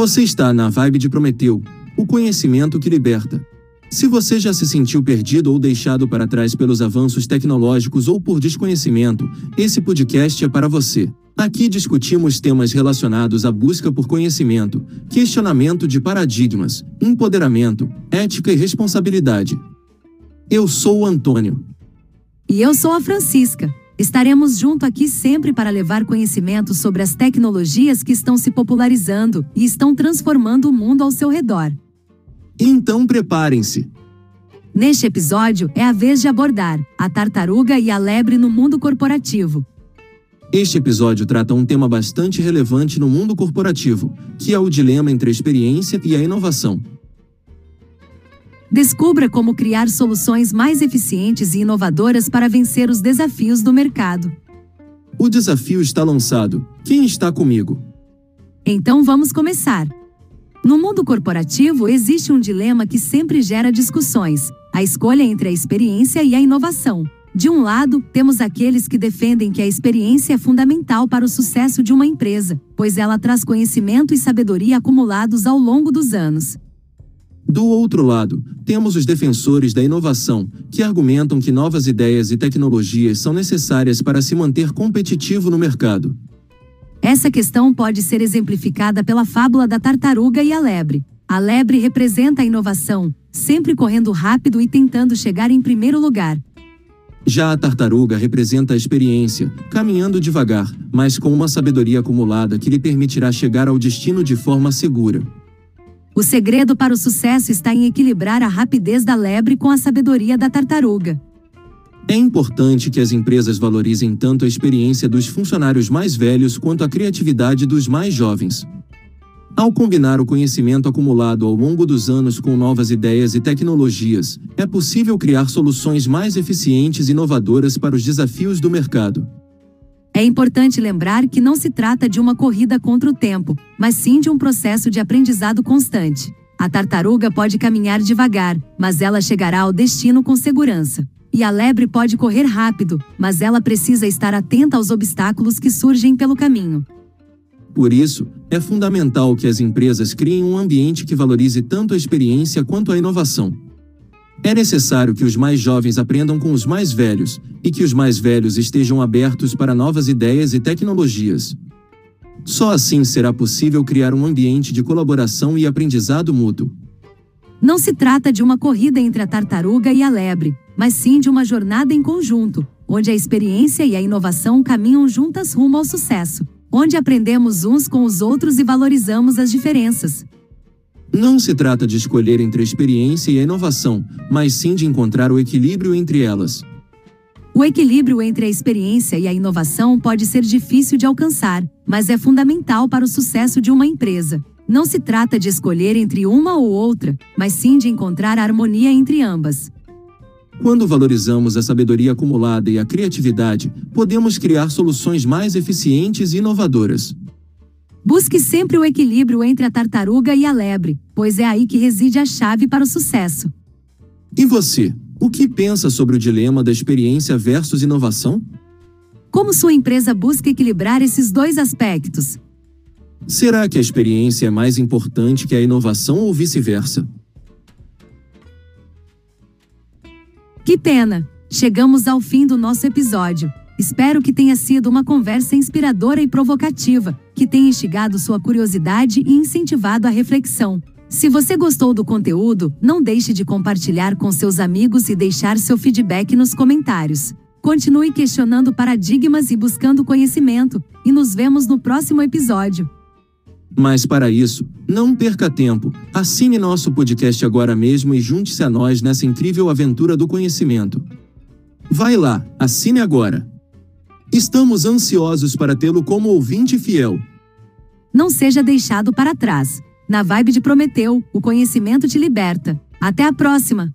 Você está na vibe de Prometeu, o conhecimento que liberta. Se você já se sentiu perdido ou deixado para trás pelos avanços tecnológicos ou por desconhecimento, esse podcast é para você. Aqui discutimos temas relacionados à busca por conhecimento, questionamento de paradigmas, empoderamento, ética e responsabilidade. Eu sou o Antônio. E eu sou a Francisca. Estaremos junto aqui sempre para levar conhecimento sobre as tecnologias que estão se popularizando e estão transformando o mundo ao seu redor. Então preparem-se. Neste episódio, é a vez de abordar a tartaruga e a lebre no mundo corporativo. Este episódio trata um tema bastante relevante no mundo corporativo, que é o dilema entre a experiência e a inovação. Descubra como criar soluções mais eficientes e inovadoras para vencer os desafios do mercado. O desafio está lançado. Quem está comigo? Então vamos começar. No mundo corporativo, existe um dilema que sempre gera discussões: a escolha entre a experiência e a inovação. De um lado, temos aqueles que defendem que a experiência é fundamental para o sucesso de uma empresa, pois ela traz conhecimento e sabedoria acumulados ao longo dos anos. Do outro lado, temos os defensores da inovação, que argumentam que novas ideias e tecnologias são necessárias para se manter competitivo no mercado. Essa questão pode ser exemplificada pela fábula da tartaruga e a lebre. A lebre representa a inovação, sempre correndo rápido e tentando chegar em primeiro lugar. Já a tartaruga representa a experiência, caminhando devagar, mas com uma sabedoria acumulada que lhe permitirá chegar ao destino de forma segura. O segredo para o sucesso está em equilibrar a rapidez da lebre com a sabedoria da tartaruga. É importante que as empresas valorizem tanto a experiência dos funcionários mais velhos quanto a criatividade dos mais jovens. Ao combinar o conhecimento acumulado ao longo dos anos com novas ideias e tecnologias, é possível criar soluções mais eficientes e inovadoras para os desafios do mercado. É importante lembrar que não se trata de uma corrida contra o tempo, mas sim de um processo de aprendizado constante. A tartaruga pode caminhar devagar, mas ela chegará ao destino com segurança. E a lebre pode correr rápido, mas ela precisa estar atenta aos obstáculos que surgem pelo caminho. Por isso, é fundamental que as empresas criem um ambiente que valorize tanto a experiência quanto a inovação. É necessário que os mais jovens aprendam com os mais velhos e que os mais velhos estejam abertos para novas ideias e tecnologias. Só assim será possível criar um ambiente de colaboração e aprendizado mútuo. Não se trata de uma corrida entre a tartaruga e a lebre, mas sim de uma jornada em conjunto, onde a experiência e a inovação caminham juntas rumo ao sucesso, onde aprendemos uns com os outros e valorizamos as diferenças. Não se trata de escolher entre a experiência e a inovação, mas sim de encontrar o equilíbrio entre elas. O equilíbrio entre a experiência e a inovação pode ser difícil de alcançar, mas é fundamental para o sucesso de uma empresa. Não se trata de escolher entre uma ou outra, mas sim de encontrar a harmonia entre ambas. Quando valorizamos a sabedoria acumulada e a criatividade, podemos criar soluções mais eficientes e inovadoras. Busque sempre o equilíbrio entre a tartaruga e a lebre, pois é aí que reside a chave para o sucesso. E você, o que pensa sobre o dilema da experiência versus inovação? Como sua empresa busca equilibrar esses dois aspectos? Será que a experiência é mais importante que a inovação ou vice-versa? Que pena! Chegamos ao fim do nosso episódio. Espero que tenha sido uma conversa inspiradora e provocativa, que tenha instigado sua curiosidade e incentivado a reflexão. Se você gostou do conteúdo, não deixe de compartilhar com seus amigos e deixar seu feedback nos comentários. Continue questionando paradigmas e buscando conhecimento, e nos vemos no próximo episódio. Mas para isso, não perca tempo. Assine nosso podcast agora mesmo e junte-se a nós nessa incrível aventura do conhecimento. Vai lá, assine agora. Estamos ansiosos para tê-lo como ouvinte fiel. Não seja deixado para trás. Na vibe de Prometeu, o conhecimento te liberta. Até a próxima!